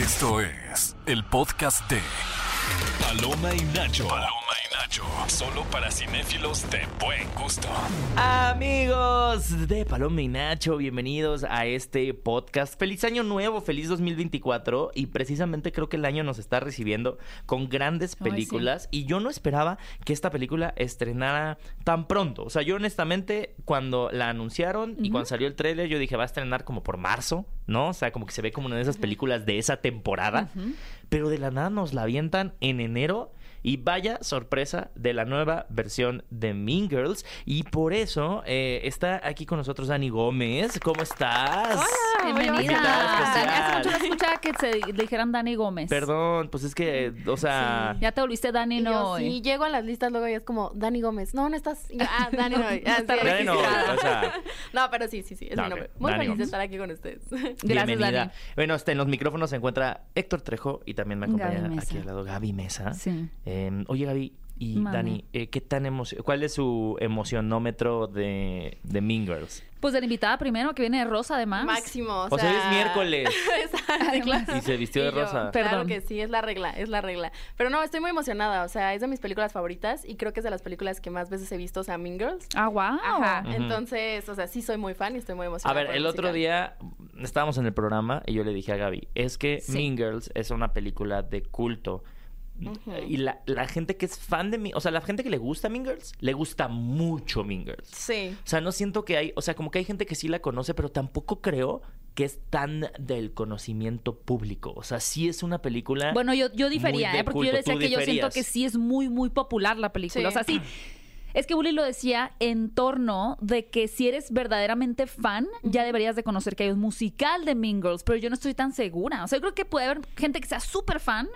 Esto es el podcast de Paloma y Nacho. Paloma y Nacho. Solo para cinéfilos de buen gusto. Amigos de Paloma y Nacho, bienvenidos a este podcast. Feliz año nuevo, feliz 2024 y precisamente creo que el año nos está recibiendo con grandes Ay, películas y yo no esperaba que esta película estrenara tan pronto. O sea, yo honestamente cuando la anunciaron y cuando salió el tráiler yo dije va a estrenar como por marzo, ¿no? O sea, como que se ve como una de esas películas de esa temporada, pero de la nada nos la avientan en enero. Y vaya sorpresa de la nueva versión de Mean Girls. Y por eso eh, está aquí con nosotros Dani Gómez. ¿Cómo estás? Bienvenida. Especial. Dani, hace mucho no escuchaba que se dijeran Dani Gómez. Perdón, pues es que, o sea... Ya te volviste Dani, Y no. sí, llego a las listas luego y es como Dani Gómez. No, no estás. Y yo, ah, Dani no. ah, está sí, Dani no, registrada. o sea- No, pero sí, sí, sí, es No, mi nombre. Muy Dani feliz Gómez. de estar aquí con ustedes. Gracias, Bienvenida. Dani. Bueno, este, en los micrófonos se encuentra Héctor Trejo y también me acompaña aquí al lado Gaby Mesa. Sí. Eh, oye, Gaby y. Dani, eh, ¿qué tan ¿cuál es su emocionómetro de, de Mean Girls? Pues de la invitada primero, que viene de Rosa, además. Máximo. O, O sea, sea, es miércoles. Exacto. Y se vistió de yo, rosa. Perdón. Claro que sí, es la regla, es la regla. Pero no, estoy muy emocionada. O sea, es de mis películas favoritas y creo que es de las películas que más veces he visto, o sea, Mean Girls. Ah, wow. Ajá. Entonces, o sea, sí soy muy fan y estoy muy A emocionada. ver, por el otro día estábamos en el programa y yo le dije a Gaby, es que Sí. Mean Girls es una película de culto. Y la, la gente que es fan de Mean, o sea, la gente que le gusta Mean Girls, le gusta mucho Mean Girls. Sí. O sea, no siento que hay, o sea, como que hay gente que sí la conoce, pero tampoco creo que es tan del conocimiento público. O sea, sí es una película. Bueno, yo, yo difería, muy de ¿eh? Porque culto. yo decía que yo siento que sí es muy, muy popular la película. Sí. O sea, sí. Es que Bully lo decía en torno de que si eres verdaderamente fan, ya deberías de conocer que hay un musical de Mean Girls, pero yo no estoy tan segura. O sea, yo creo que puede haber gente que sea súper fan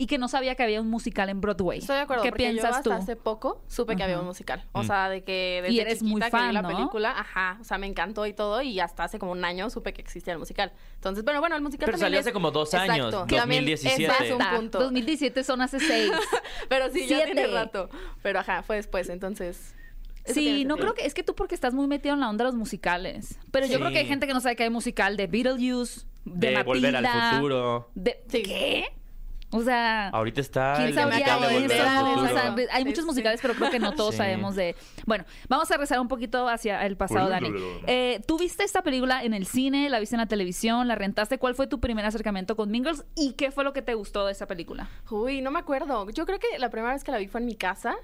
y que no sabía que había un musical en Broadway. Estoy de acuerdo, ¿Qué porque yo piensas hasta tú? hace poco supe que había un musical. O sea, de que desde Y eres muy chiquita que vi fan, la ¿no? película, ajá, o sea, me encantó y todo, y hasta hace como un año supe que existía el musical. Entonces, bueno, bueno, el musical Pero también salió es- hace como dos años, Exacto, también 2017. ese es un punto. 2017 son hace seis. Pero sí, ya tiene Siete. rato. Pero ajá, fue después, entonces... eso Sí, no creo que es que tú porque estás muy metido en la onda de los musicales. Pero yo creo que hay gente que no sabe que hay musical de Beetlejuice, de, de volver al futuro. de Sí. ¿Qué? O sea, Ahorita está hay muchos musicales, pero creo que no todos Sí. sabemos de. Bueno, vamos a rezar un poquito hacia el pasado, Dani. Eh, ¿Tú viste esta película en el cine? ¿La viste en la televisión? ¿La rentaste? ¿Cuál fue tu primer acercamiento con Girls? ¿Y qué fue lo que te gustó de esa película? Uy, no me acuerdo. Yo creo que la primera vez que la vi fue en mi casa.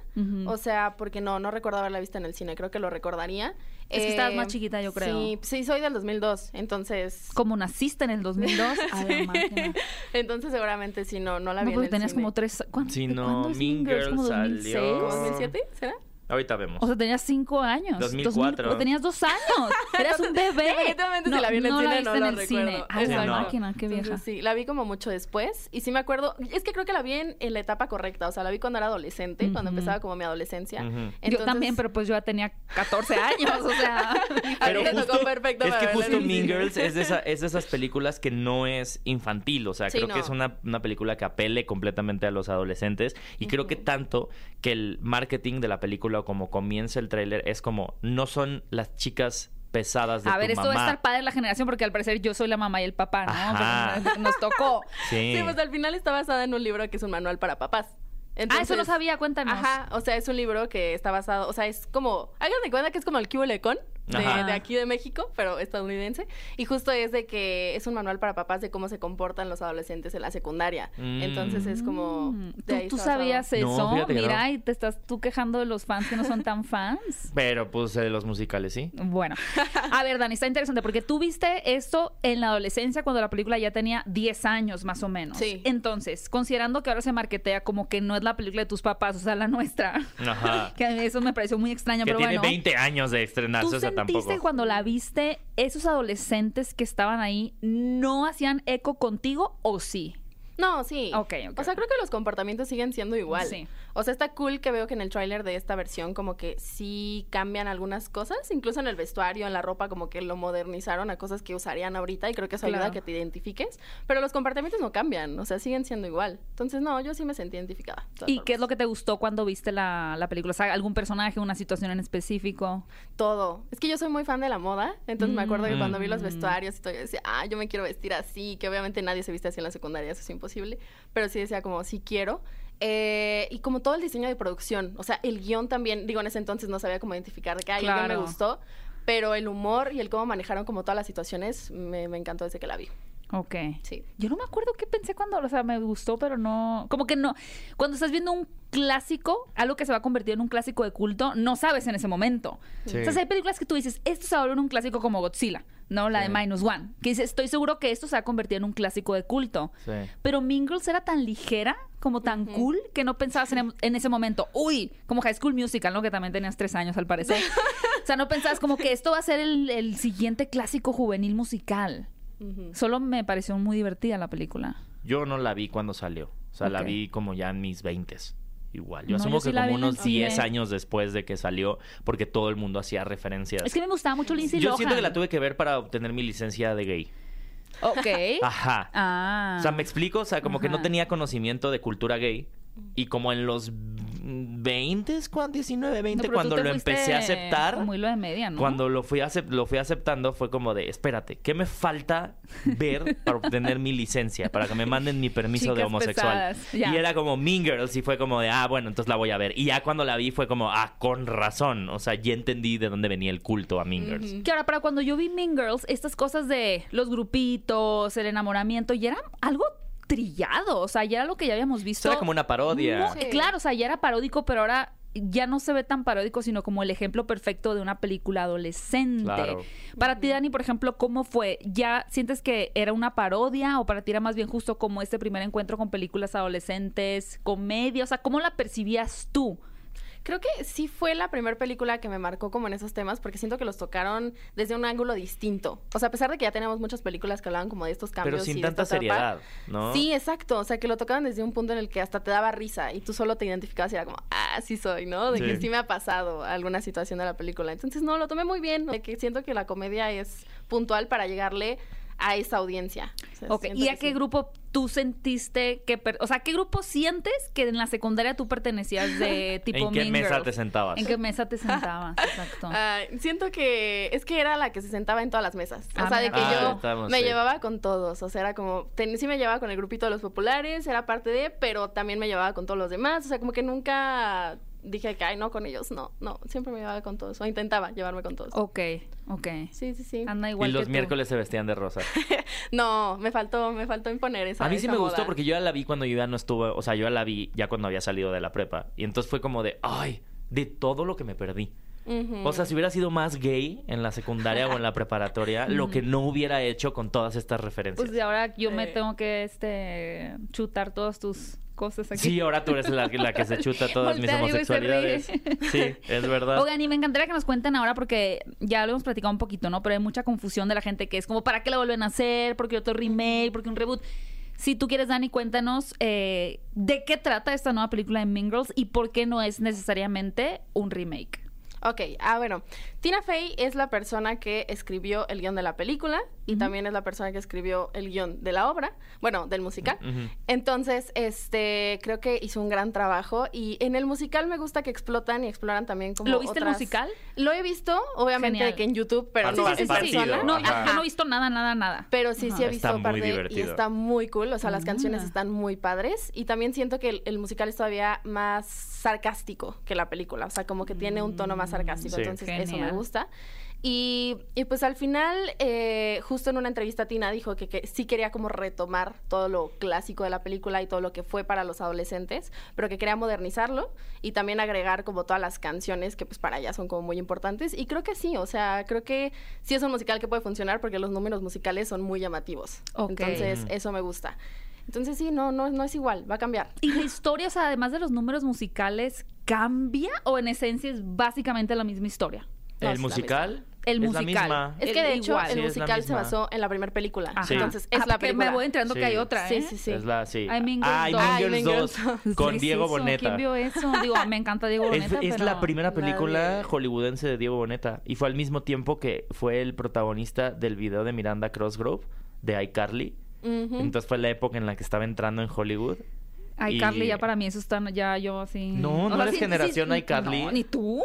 O sea, porque no, no recuerdo haberla visto en el cine. Creo que lo recordaría. Eh, Es que estabas más chiquita, yo creo. Sí, sí, soy del 2002. Entonces... Como naciste en el 2002. A la. Entonces seguramente sí, no, no la No, vi en porque el tenías cine. como tres. ¿cuándo- Sí, no, cuándo Mean Girls ¿Como salió- 2006? ¿Como 2007? ¿Será? Ahorita vemos. O sea, tenías cinco años. 2004. 2000 o tenías dos años. Eras un bebé. Definitivamente si la vi en el cine, viste no en lo el cine. recuerdo. A la Exacto. máquina, qué vieja. Entonces, sí, la vi como mucho después. Y sí me acuerdo. Es que creo que la vi en, en la etapa correcta. O sea, la vi cuando era adolescente, cuando empezaba como mi adolescencia. Yo Entonces- también, pero pues yo ya tenía 14 años, o sea. A Pero mí me tocó justo, perfecto es que justo Mean. Girls es de, esa- es de esas películas que no es infantil, o sea, Sí, creo que no. es una, una película que apele completamente a los adolescentes y creo que tanto que el marketing de la película o como comienza el tráiler es como no son las chicas pesadas de A tu ver, esto va a estar padre la generación porque al parecer yo soy la mamá y el papá, ¿no? Pero nos tocó. Sí. Sí, pues al final está basada en un libro que es un manual para papás. ah, eso no sabía, cuéntanos. Ajá, o sea, es un libro que está basado, o sea, es como, hagan de cuenta que es como el Cubo Lecón de, aquí de México, pero estadounidense, y justo es de que es un manual para papás de cómo se comportan los adolescentes en la secundaria. Mm. Entonces es como... Mm, de ¿Tú, ahí sabías eso? Mira, no. y te estás tú quejando de los fans que no son tan fans. Pero pues de los musicales, ¿sí? Bueno, a ver, Dani, está interesante porque tú viste esto en la adolescencia cuando la película ya tenía 10 años más o menos. Sí. Entonces, considerando que ahora se marketea como que no es la película de tus papás, o sea, la nuestra, Ajá. que a mí eso me pareció muy extraño, que pero tiene bueno. 20 años de estrenarse, ¿Tú o sea, sentiste tampoco. cuando la viste, esos adolescentes que estaban ahí no hacían eco contigo o sí? No, sí. Ok, ok, O sea, creo que los comportamientos siguen siendo igual. Sí. O sea, está cool que veo que en el tráiler de esta versión como que sí cambian algunas cosas, incluso en el vestuario, en la ropa, como que lo modernizaron a cosas que usarían ahorita y creo que eso ayuda a Claro. que te identifiques. Pero los comportamientos no cambian, o sea, siguen siendo igual. Entonces, no, yo sí me sentí identificada. ¿Y qué es lo que te gustó cuando viste la, la película? O sea, ¿algún personaje, una situación en específico? Todo. Es que yo soy muy fan de la moda, entonces me acuerdo que cuando vi los Mm. vestuarios y todo, yo decía, ah, yo me quiero vestir así, que obviamente nadie se viste así en la secundaria, eso es imposible, pero sí decía como, sí quiero. Eh, y como todo el diseño de producción, o sea, el guion también, digo, en ese entonces no sabía cómo identificar de que, guion me gustó, pero el humor y el cómo manejaron como todas las situaciones me, me encantó desde que la vi. Ok. Sí. Yo no me acuerdo qué pensé cuando, o sea, me gustó, pero no. Como que no. Cuando estás viendo un clásico, algo que se va a convertir en un clásico de culto, no sabes en ese momento. Sí. O sea, hay películas que tú dices, esto se va a volver un clásico como Godzilla, ¿no? La Sí. de Minus One. Que dices, estoy seguro que esto se va a convertir en un clásico de culto. Sí. Pero Mean Girls era tan ligera, como tan cool, que no pensabas en, en ese momento, uy, como High School Musical, ¿no? Que también tenías tres años al parecer. o sea, no pensabas como que esto va a ser el, el siguiente clásico juvenil musical. Solo me pareció muy divertida la película. Yo no la vi cuando salió. O sea, la vi como ya en mis 20 Igual. Yo No, asumo yo sí que como unos el 10 cine. años después de que salió, porque todo el mundo hacía referencias. Es que me gustaba mucho Lindsay Yo Lohan. siento que la tuve que ver para obtener mi licencia de gay. Ok. Ajá. Ah. O sea, me explico, o sea, como que no Ajá. tenía conocimiento de cultura gay. Y como en los 20, ¿cuándo? 19, 20, No, cuando lo empecé a aceptar, Como hilo de media, ¿no? cuando lo fui, lo fui aceptando, fue como de, espérate, ¿qué me falta ver para obtener mi licencia? Para que me manden mi permiso de homosexual. Y era como Mean Girls y fue como de, ah, bueno, entonces la voy a ver. Y ya cuando la vi fue como, ah, con razón. O sea, ya entendí de dónde venía el culto a Mean Girls. Que ahora, para cuando yo vi Mean Girls, estas cosas de los grupitos, el enamoramiento, ya era algo trillado. O sea, ya era lo que ya habíamos visto. Era como una parodia. Sí. Claro, o sea, ya era paródico, pero ahora ya no se ve tan paródico, sino como el ejemplo perfecto de una película adolescente. Claro. Para ti, Dani, por ejemplo, ¿cómo fue? ¿Ya sientes que era una parodia o para ti era más bien justo como este primer encuentro con películas adolescentes, comedia? O sea, ¿cómo la percibías tú? Creo que sí fue la primera película que me marcó como en esos temas, porque siento que los tocaron desde un ángulo distinto. O sea, a pesar de que ya tenemos muchas películas que hablaban como de estos cambios. Pero sin y de tanta seriedad, ¿no? Sí, exacto. O sea, que lo tocaban desde un punto en el que hasta te daba risa y tú solo te identificabas y era como, ah, sí soy, ¿no? De que Sí. sí me ha pasado alguna situación de la película. Entonces, no, lo tomé muy bien. De que siento que la comedia es puntual para llegarle a esa audiencia. O sea, ¿Y a qué sí. grupo tú sentiste que... per- O sea, ¿qué grupo sientes que en la secundaria tú pertenecías de tipo ¿En qué Mean mesa Girls? te sentabas? ¿En qué mesa te sentabas? Exacto. Ay, siento que es que era la que se sentaba en todas las mesas. Ah, o sea, de que. Ah, yo estamos, me sí. llevaba con todos. O sea, era como, ten- sí me llevaba con el grupito de los populares, era parte de, pero también me llevaba con todos los demás. O sea, como que nunca dije que, ay, no, con ellos, no, no. Siempre me llevaba con todos, o intentaba llevarme con todos. Ok, ok. Sí, sí, sí. Anda Y igual los que tú. miércoles se vestían de rosa. No, me faltó, me faltó imponer esa A mí sí me gustó porque yo ya la vi cuando yo ya no estuve, o sea, yo ya la vi ya cuando había salido de la prepa. Y entonces fue como de, ay, de todo lo que me perdí. O sea, si hubiera sido más gay en la secundaria o en la preparatoria, lo que no hubiera hecho con todas estas referencias. Pues ahora yo me tengo que este chutar todas tus cosas aquí. Sí, ahora tú eres la, la que se chuta todas mis homosexualidades. Sí, es verdad. Oigan, y me encantaría que nos cuenten ahora porque ya lo hemos platicado un poquito, ¿no? Pero hay mucha confusión de la gente que es como, ¿para qué la vuelven a hacer? ¿Por qué otro remake? ¿Por qué un reboot? Si tú quieres, Dani, cuéntanos eh, de qué trata esta nueva película de Mean Girls y por qué no es necesariamente un remake. Ok, ah, bueno. Tina Fey es la persona que escribió el guion de la película y también es la persona que escribió el guion de la obra, bueno, del musical. Entonces, este, creo que hizo un gran trabajo y en el musical me gusta que explotan y exploran también como ¿Lo viste el musical? Lo he visto, obviamente Genial. que en YouTube, pero no en partido, persona. No, Ajá. yo no he visto nada, nada, nada. Pero sí, sí he visto Está muy parte y divertido. está muy cool. O sea, las canciones Ah. están muy padres. Y también siento que el, el musical es todavía más sarcástico que la película. O sea, como que tiene un tono más sarcástico. Sí. Entonces, eso me gusta. Y, y pues al final, eh, justo en una entrevista, Tina dijo que, que sí quería como retomar todo lo clásico de la película y todo lo que fue para los adolescentes, pero que quería modernizarlo y también agregar como todas las canciones que pues para ella son como muy importantes. Y creo que sí, o sea, creo que sí es un musical que puede funcionar porque los números musicales son muy llamativos. Ok. Entonces, Mm. eso me gusta. Entonces sí, no, no, no es igual, va a cambiar. ¿Y la historia, o sea, además de los números musicales, cambia o en esencia es básicamente la misma historia? No, el la musical el Es la musical. misma. Es que de hecho igual. el Sí, la musical se basó en la primera película. Ajá. Entonces es Ah, la película. me voy enterando que Sí. hay otra, Sí, ¿eh? sí, sí. Es la, sí. Hay Mean Girls Ah, hay 2. Mean Ay, Girls Mean 2 Girls con ¿Qué es Diego? Boneta. ¿Quién vio eso? Digo, me encanta Diego Es, Boneta, es pero... la primera película Nadie. hollywoodense de Diego Boneta. Y fue al mismo tiempo que fue el protagonista del video de Miranda Crossgrove, de iCarly. Entonces fue la época en la que estaba entrando en Hollywood. Ay, Y- Carly, ya para mí eso está ya yo así... No, no eres generación iCarly. No, ni tú.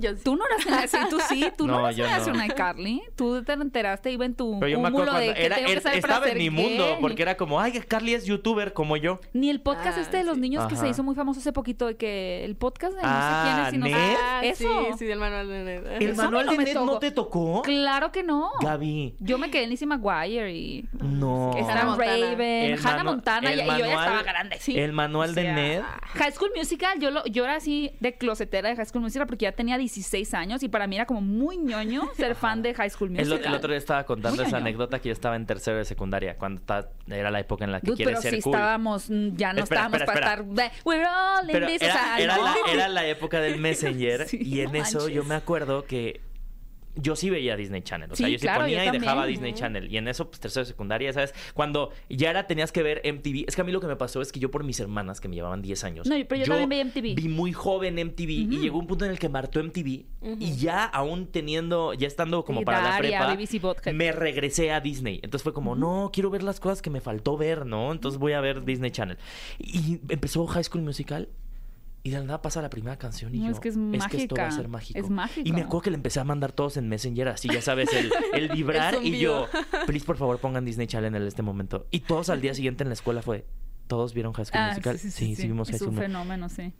Yo- Tú no eras generación, tú sí, tú no, No, eras yo no. generación iCarly. Tú te enteraste, iba en tu Pero yo me acuerdo cúmulo de que era, tengo que era- saber para estaba en mi mundo, porque era como, ay, Carly es youtuber como yo. Ni el podcast Ah, este de los sí. niños que se hizo muy famoso hace poquito, de que el podcast de no Ah, sé quién es y no sé- ¿Ned? Ah, Eso. Sí, sí, del manual de Ned. ¿El Eso manual de Ned no te tocó? Claro que no. Gaby. Yo me quedé en Lizzie McGuire y No. Hannah. Raven, Hannah Montana y, yo ya estaba grande. Sí. El manual de Ned. High School Musical, yo, lo, yo era así de closetera de High School Musical porque ya tenía 16 años y para mí era como muy ñoño ser fan de High School El, Musical. el otro día estaba contando Muy esa ñoño. anécdota que yo estaba en tercero de secundaria, cuando ta- era la época en la que Dude, quieres pero ser cool. estábamos, mm, ya no Espera, estábamos espera, para estar. de, We're all in Pero this", era, la, era la época del Messenger Sí, y en no eso yo me acuerdo que yo sí veía Disney Channel. O sea, Sí, yo sí claro, ponía yo y dejaba. Disney Channel. Y en eso, pues tercero de secundaria, ¿sabes? Cuando ya era, tenías que ver MTV. Es que a mí lo que me pasó es que yo por mis hermanas, que me llevaban 10 años. No, pero yo también veía MTV. Vi muy joven MTV y llegó un punto en el que martó MTV. Y ya aún teniendo, ya estando como para la prepa, me regresé a Disney. Entonces fue como, no, quiero ver las cosas que me faltó ver, ¿no? Entonces voy a ver Disney Channel. Y empezó High School Musical. Y de la nada pasa la primera canción y No, yo, es que es esto va a ser mágico. Es mágico. Y me acuerdo que le empecé a mandar todos en Messenger, así, ya sabes, el, el vibrar. El y yo, please, por favor, pongan Disney Channel en este momento. Y todos al día siguiente en la escuela fue, ¿todos vieron High School Ah, Musical? sí, sí, sí, vimos High Es un fenómeno, sí.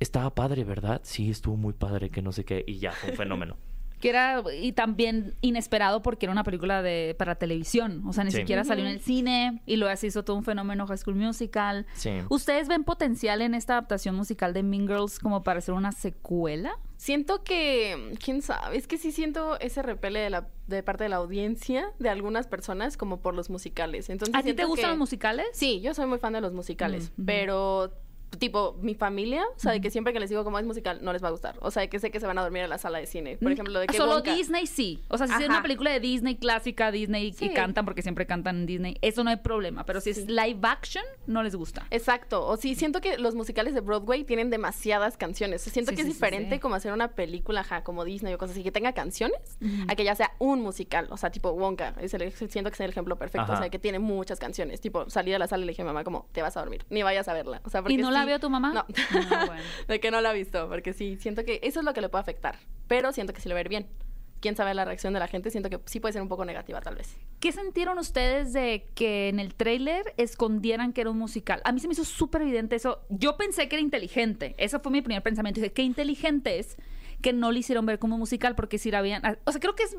Estaba padre, ¿verdad? Sí, estuvo muy padre, que no sé qué. Y ya, fue un fenómeno. Que era y también inesperado porque era una película de para televisión. O sea, ni Sí. siquiera salió en el cine y luego se hizo todo un fenómeno High School Musical. Sí. ¿Ustedes ven potencial en esta adaptación musical de Mean Girls como para hacer una secuela? Siento que, quién sabe, es que sí siento ese repele de, la, de parte de la audiencia, de algunas personas, como por los musicales. Entonces, ¿A ti te gustan que- los musicales? Sí, yo soy muy fan de los musicales, Mm, pero tipo mi familia, o sea, de que siempre que les digo cómo es musical, no les va a gustar. O sea, de que sé que se van a dormir en la sala de cine. Por ejemplo, lo de que Mm, Solo Wonka- Disney sí. O sea, si es una película de Disney clásica, Disney Sí. y cantan porque siempre cantan en Disney, eso no hay problema. Pero si es live action, no les gusta. Exacto, o sí, siento que los musicales de Broadway tienen demasiadas canciones. Siento Sí, que sí, es diferente sí. como hacer una película, ajá, como Disney o cosas así, que tenga canciones, a que ya sea un musical. O sea, tipo Wonka, es el- siento que es el ejemplo perfecto. Ajá. O sea, que tiene muchas canciones. Tipo, salí de la sala y le dije a mi mamá como, te vas a dormir, ni vayas a verla. O sea, porque ¿Y no la vio tu mamá? No. Ah, bueno. de que no la ha visto, porque sí, siento que eso es lo que le puede afectar. Pero siento que sí le va a ir bien. Quién sabe la reacción de la gente, siento que sí puede ser un poco negativa tal vez. ¿Qué sintieron ustedes de que en el tráiler escondieran que era un musical? A mí se me hizo súper evidente eso. Yo pensé que era inteligente. Ese fue mi primer pensamiento. Dije, qué inteligente es que no le hicieron ver como musical porque si la habían... O sea, creo que es...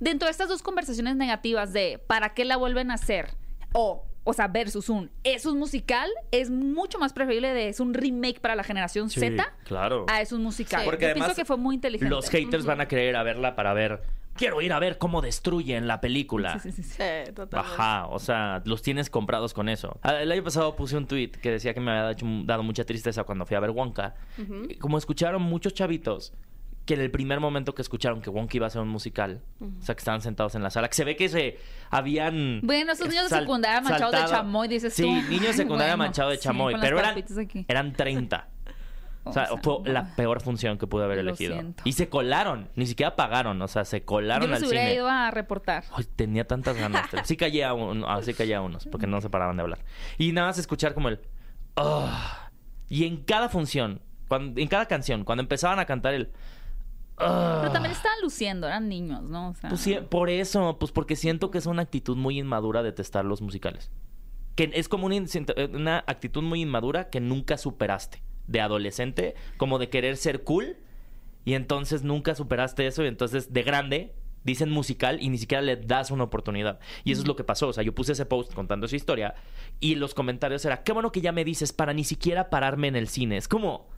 Dentro de estas dos conversaciones negativas de ¿para qué la vuelven a hacer? O, o sea, versus un ¿es un musical? Es mucho más preferible de es un remake para la generación Sí, Z claro. a es un musical. Sí. Porque Yo además pienso que fue muy inteligente. Los haters van a querer a verla para ver. Quiero ir a ver cómo destruyen la película. Sí, sí, sí, sí. Totalmente. Ajá, o sea, los tienes comprados con eso. Ah, El año pasado puse un tweet que decía que me había hecho- dado mucha tristeza cuando fui a ver Wonka. Como escucharon muchos chavitos que en el primer momento que escucharon que Wonka iba a ser un musical, o sea, que estaban sentados en la sala, que se ve que se habían... Bueno, esos niños de secundaria manchados de chamoy, dices Sí, tú. niños de secundaria bueno, manchados de sí, chamoy, pero eran, eran 30. O sea, O sea, fue la peor función que pude haber elegido. siento. Y se colaron, ni siquiera pagaron, o sea, se Yo colaron creo al hubiera cine. ido a reportar. Ay, tenía tantas ganas. Sí callé a, un- ah, sí callé a unos, porque no se paraban de hablar. Y nada más escuchar como el... "Ah". y en cada función, cuando, en cada canción, cuando empezaban a cantar el... "Ah", Pero también estaban luciendo, eran niños, ¿no? O sea, pues sí, por eso, pues porque siento que es una actitud muy inmadura de testar los musicales. Que es como una, in- una actitud muy inmadura que nunca superaste. De adolescente, como de querer ser cool. Y entonces nunca superaste eso. Y entonces de grande dicen musical y ni siquiera le das una oportunidad. Y eso es lo que pasó. O sea, yo puse ese post contando esa historia. Y los comentarios era, qué bueno que ya me dices para ni siquiera pararme en el cine. Es como,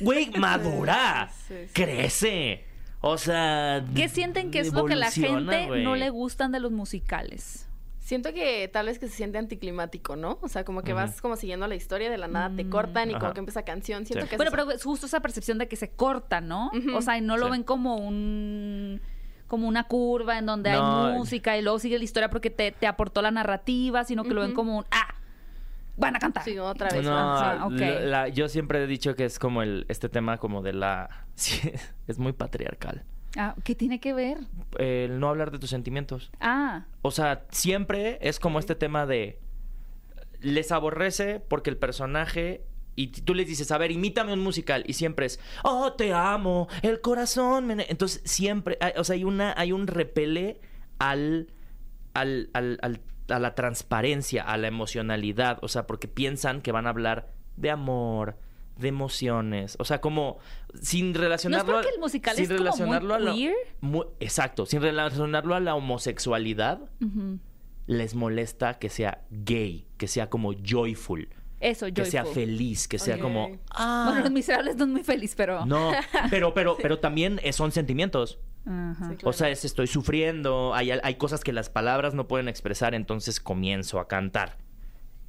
güey, madura. Sí, sí. Crece. O sea... ¿Qué sienten que es lo que la gente no le gustan de los musicales? Siento que tal vez que se siente anticlimático, ¿no? O sea, como que vas como siguiendo la historia, de la nada te Mm. cortan y como que empieza canción. Siento Sí. que Bueno, pero es justo esa percepción de que se corta, ¿no? O sea, y no lo Sí. ven como un como una curva en donde No. hay música y luego sigue la historia porque te, te aportó la narrativa, sino que lo ven como un, ah, van a cantar. Sí, otra vez. No, Ah, la- yo siempre he dicho que es como el este tema como de la sí, es muy patriarcal. Ah, ¿Qué tiene que ver? El no hablar de tus sentimientos. Ah, O sea, siempre es como este tema de les aborrece porque el personaje y tú les dices, a ver, imítame un musical y siempre es, oh, te amo, el corazón. me ne-". Entonces siempre, hay- o sea, hay una, hay un repele al, al, al- al- a la transparencia, a la emocionalidad, o sea, porque piensan que van a hablar de amor, de emociones, o sea, como sin relacionarlo, porque a- el musical sin es como muy relacionarlo a la- queer? mu- exacto, sin relacionarlo a la homosexualidad, les molesta que sea gay, que sea como joyful, eso, que sea joyful. feliz, que sea como ah. Bueno, Los Miserables no es muy feliz, pero... no, pero pero pero también son sentimientos. Ajá. Sí, O sea, es estoy sufriendo, hay, hay cosas que las palabras no pueden expresar, entonces comienzo a cantar.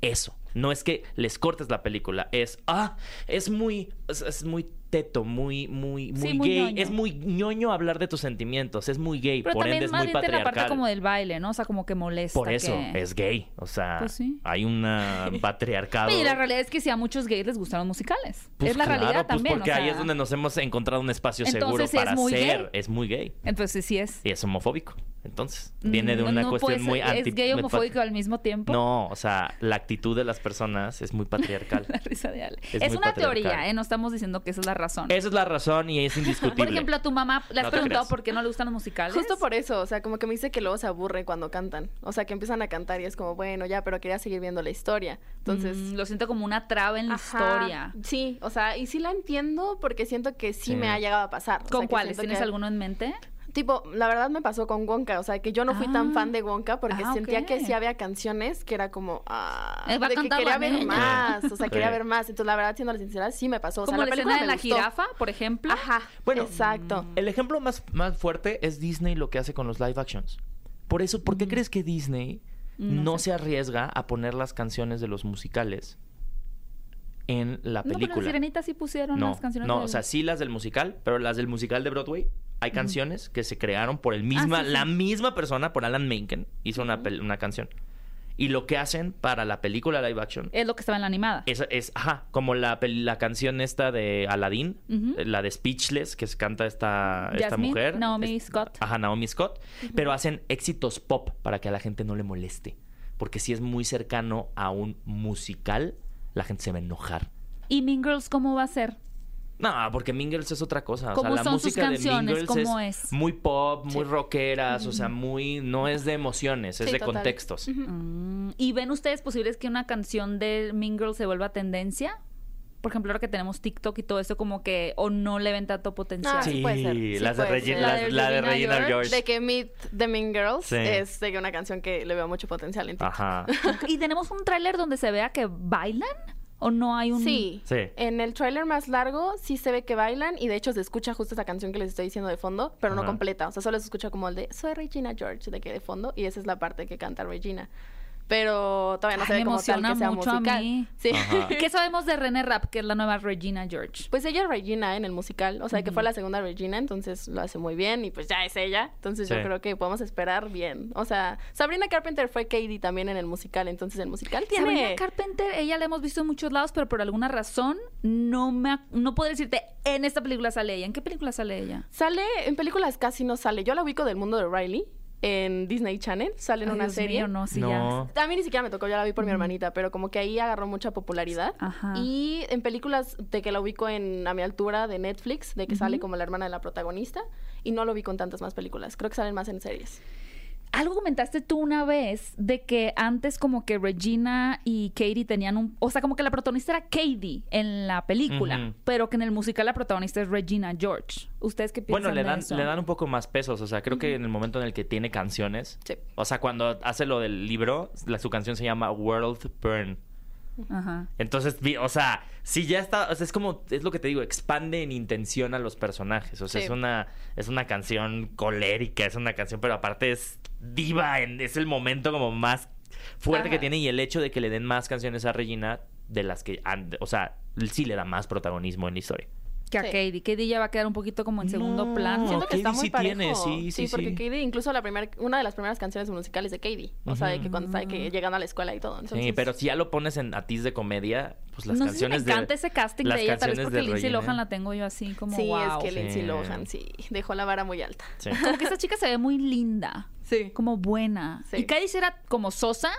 Eso. No es que les cortes la película, es ah, es muy es, es muy teto, muy muy muy Sí, gay, es muy ñoño hablar de tus sentimientos, es muy gay, Pero por ende también es más muy bien de la parte patriarcal. como del baile, ¿no? O sea, como que molesta. Por eso que- es gay, o sea, Pues sí. hay una patriarcado. Y la realidad es que sí a muchos gays les gustan los musicales. Pues es la claro, realidad pues también. porque o ahí sea, es donde nos hemos encontrado un espacio seguro Entonces, es para muy ser, gay. es muy gay Entonces sí es. y es homofóbico. Entonces, viene de Mm, una no cuestión muy anti ¿Es gay homofóbico al mismo tiempo? No, o sea, la actitud de las personas es muy patriarcal. La risa de Ale. Es Es, muy una patriarcal. teoría, ¿eh? No estamos diciendo que esa es la razón. Esa es la razón y es indiscutible. Por ejemplo, a tu mamá le has No preguntado por qué no le gustan los musicales. Justo por eso, o sea, como que me dice que luego se aburre cuando cantan. O sea, que empiezan a cantar y es como, bueno, ya, pero quería seguir viendo la historia. Entonces, Mm, lo siento como una traba en la Ajá, historia. Sí, o sea, y sí la entiendo porque siento que sí, Sí. me ha llegado a pasar. O sea, ¿Con cuáles? ¿Tienes que- alguno en mente? Tipo, la verdad me pasó con Wonka, o sea, que yo no fui Ah. tan fan de Wonka porque Ah, sentía que sí había canciones que era como, ah, de que quería la ver niña. más, o sea, Sí. quería ver más. Entonces, la verdad, siendo sincera, sí me pasó. O sea, como la la película escena de la gustó. jirafa, por ejemplo. Ajá, Bueno, exacto. El ejemplo más, más fuerte es Disney lo que hace con los live actions. Por eso, ¿por qué crees que Disney No no, sé. se arriesga a poner las canciones de los musicales en la No, pero película? en Sirenita sí pusieron no, las canciones no, del- o sea, sí las del musical, pero las del musical de Broadway hay canciones que se crearon por el misma, Ah, sí, sí. la misma persona, por Alan Menken, hizo una, una canción. Y lo que hacen para la película live action Es lo que estaba en la animada. es, es ajá, como la, la canción esta de Aladdin, Ujú. eh, la de Speechless, que se canta esta, esta Jasmine, mujer. Naomi Es- Scott. Ajá, Naomi Scott. Pero hacen éxitos pop para que a la gente no le moleste. Porque si es muy cercano a un musical, la gente se va a enojar. ¿Y Mean Girls cómo va a ser? No, porque Mean Girls es otra cosa. O ¿Cómo sea, la son sus música de? Girls ¿Cómo es, es? muy pop, muy Sí. rockeras, o sea, muy no es de emociones, es Sí, de total. contextos. Mm, ¿Y ven ustedes posibles que una canción de Mean Girls se vuelva tendencia? Por ejemplo, ahora que tenemos TikTok y todo eso, como que, o no le ven tanto potencial. Ah, sí puede ser, sí las puede ser. La de la de Regina George, George. De que Meet the Mean Girls Sí. es de que una canción que le veo mucho potencial en TikTok. Ajá. ¿Y tenemos un tráiler donde se vea que bailan? ¿O no hay un...? Sí. Sí. En el tráiler más largo sí se ve que bailan y de hecho se escucha justo esa canción que les estoy diciendo de fondo, pero no completa. O sea, solo se escucha como el de Soy Regina George de que de fondo y esa es la parte que canta Regina. Pero todavía no Ay, se me ve como tal emociona que sea mucho a mí. Sí. ¿Qué sabemos de René Rapp, que es la nueva Regina George? Pues ella es Regina en el musical, o sea, que fue la segunda Regina, entonces lo hace muy bien y pues ya es ella. Entonces Sí. yo creo que podemos esperar bien. O sea, Sabrina Carpenter fue Katie también en el musical, entonces el musical tiene... Sabrina Carpenter, ella la hemos visto en muchos lados, pero por alguna razón no me no puedo decirte en esta película sale ella. ¿En qué película sale ella? Sale, en películas casi no sale. Yo la ubico del mundo de Riley en Disney Channel, sale en Ay, una Dios serie. mío, no, sí, no. ya. A mí ni siquiera me tocó, yo la vi por mi hermanita, pero como que ahí agarró mucha popularidad. Ajá. Y en películas de que la ubico en A mi altura de Netflix, de que sale como la hermana de la protagonista, y no lo vi con tantas más películas. Creo que salen más en series. Algo comentaste tú una vez de que antes como que Regina y Katie tenían un... O sea, como que la protagonista era Katie en la película, Ujú. pero que en el musical la protagonista es Regina George. ¿Ustedes qué piensan Bueno, le de dan, eso? le dan un poco más pesos. O sea, creo que en el momento en el que tiene canciones. Sí. O sea, cuando hace lo del libro, la, su canción se llama World Burn. Ajá. Entonces, o sea, si ya está, o sea, es como, es lo que te digo, expande en intención a los personajes. O sea, Sí. es una, es una canción colérica, es una canción, pero aparte es diva, en- es el momento como más fuerte que tiene y el hecho de que le den más canciones a Regina de las que, han- o sea, sí le da más protagonismo en la historia. Que a Sí. Katie. Katie ya va a quedar un poquito como en segundo No. plano. Siento que Katie está muy sí tiene, parejo. sí, sí, porque sí. Katie, incluso la primera, una de las primeras canciones musicales de Katie. O sea, de que cuando está que llegando a la escuela y todo. Entonces, Sí, pero si ya lo pones en Atiz de comedia, pues las no canciones sé si me encanta de... ese casting las de ella, tal vez canciones porque de Lindsay. Lohan la tengo yo así como Sí, wow. es que Sí. Lindsay Lohan sí dejó la vara muy alta. Sí. Como que esa chica se ve muy linda, Sí. como buena. Sí. Y Katie sí era como sosa,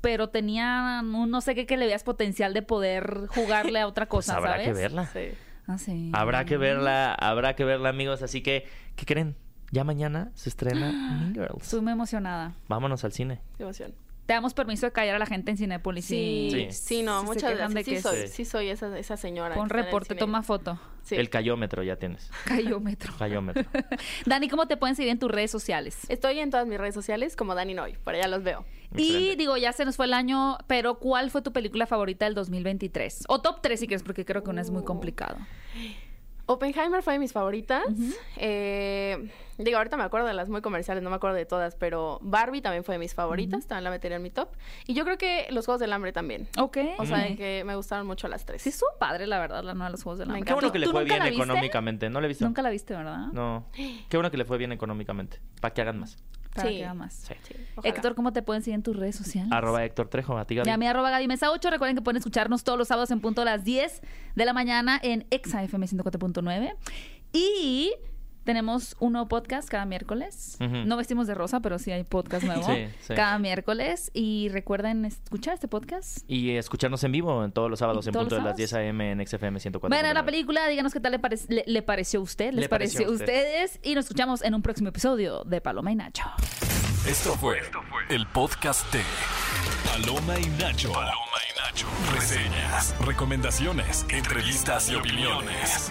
pero tenía un no sé qué que le veas potencial de poder jugarle a otra Pues cosa, habrá ¿sabes? que verla. Sí. Ah, sí. Habrá que verla, habrá que verla, amigos. Así que, ¿qué creen? Ya mañana se estrena Mean Girls. Estoy muy emocionada. Vámonos al cine. Qué emoción. Te damos permiso de callar a la gente en Cinépolis. Sí, Sí. sí, no, muchas gracias. Sí soy, es- sí soy esa, esa señora. Pon reporte, toma foto. Sí. El cayómetro ya tienes. Cayómetro. Cayómetro. Dani, ¿cómo te pueden seguir en tus redes sociales? Estoy en todas mis redes sociales como Dani Noy, por allá los veo. Y digo, ya se nos fue el año, pero ¿cuál fue tu película favorita del 2023? O top 3 si quieres, porque creo que una es muy Uh. complicado. Oppenheimer fue de mis favoritas. Eh, digo, ahorita me acuerdo de las muy comerciales, no me acuerdo de todas, pero Barbie también fue de mis favoritas, también la metería en mi top. Y yo creo que Los Juegos del Hambre también. Ok. O sea, que me gustaron mucho las tres. Sí, estuvo padre, la verdad, la nueva de los Juegos del Hambre. Qué bueno que le ¿Tú fue bien viste? económicamente. ¿No le he visto? Nunca la viste, ¿verdad? No. Qué bueno que le fue bien económicamente. Para que hagan más. Para Sí. que haga más. Sí. Sí, ojalá. Héctor, ¿cómo te pueden seguir en tus redes sociales? Arroba Héctor Trejo, a ti, Gaby. Y a mi arroba Gaby Mesa 8. Recuerden que pueden escucharnos todos los sábados en punto a las 10 de la mañana en Exa FM 104.9. Y tenemos un nuevo podcast cada miércoles. No vestimos de rosa, pero sí hay podcast nuevo Sí, sí. cada miércoles. Y recuerden escuchar este podcast. Y escucharnos en vivo en todos los sábados en ¿Todos punto de las sábados? 10 a.m. en XFM 104. Vayan a la película, díganos qué tal le, parec- le- le pareció a usted, les Le pareció pareció a a usted. ustedes. Y nos escuchamos en un próximo episodio de Paloma y Nacho. Esto fue el podcast de Paloma y Nacho. Paloma y Nacho. Reseñas, recomendaciones, entrevistas y opiniones.